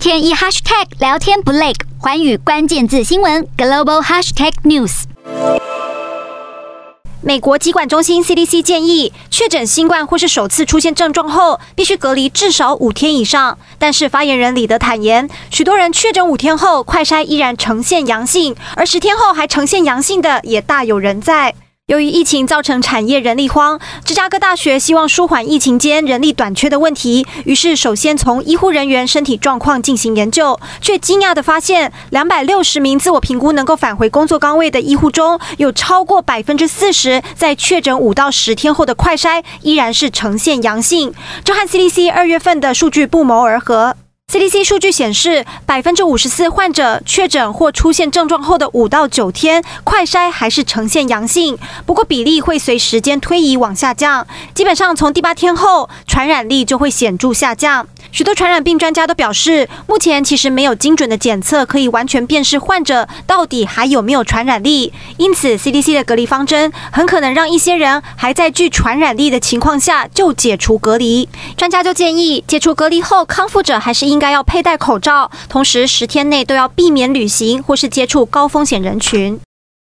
天一 hashtag 聊天不累，寰宇关键字新闻 global hashtag news。美国疾管中心 CDC 建议，确诊新冠或是首次出现症状后，必须隔离至少五天以上。但是发言人李德坦言，许多人确诊五天后快筛依然呈现阳性，而十天后还呈现阳性的也大有人在。由于疫情造成产业人力荒，芝加哥大学希望舒缓疫情间人力短缺的问题，于是首先从医护人员身体状况进行研究，却惊讶地发现，两百六十名自我评估能够返回工作岗位的医护中，有超过百分之四十在确诊五到十天后的快筛依然是呈现阳性，这和 CDC 二月份的数据不谋而合。CDC 数据显示，百分之五十四患者确诊或出现症状后的五到九天，快筛还是呈现阳性。不过比例会随时间推移往下降，基本上从第八天后，传染力就会显著下降。许多传染病专家都表示，目前其实没有精准的检测可以完全辨识患者到底还有没有传染力，因此 CDC 的隔离方针很可能让一些人还在具传染力的情况下就解除隔离。专家就建议，解除隔离后，康复者还是应该要佩戴口罩，同时十天内都要避免旅行或是接触高风险人群。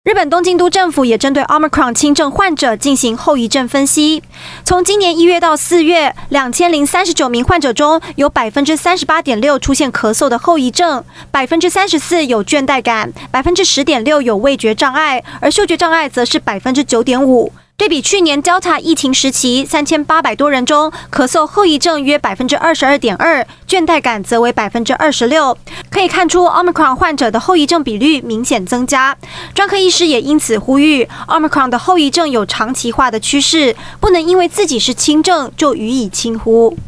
日本东京都政府也针对 Omicron 轻症患者进行后遗症分析。从今年一月到四月，两千零三十九名患者中有百分之三十八点六出现咳嗽的后遗症，百分之三十四有倦怠感，百分之十点六有味觉障碍，而嗅觉障碍则是百分之九点五。对比去年 Delta 疫情时期，三千八百多人中，咳嗽后遗症约百分之二十二点二，倦怠感则为百分之二十六。可以看出，Omicron 患者的后遗症比率明显增加。专科医师也因此呼吁，Omicron 的后遗症有长期化的趋势，不能因为自己是轻症就予以轻忽。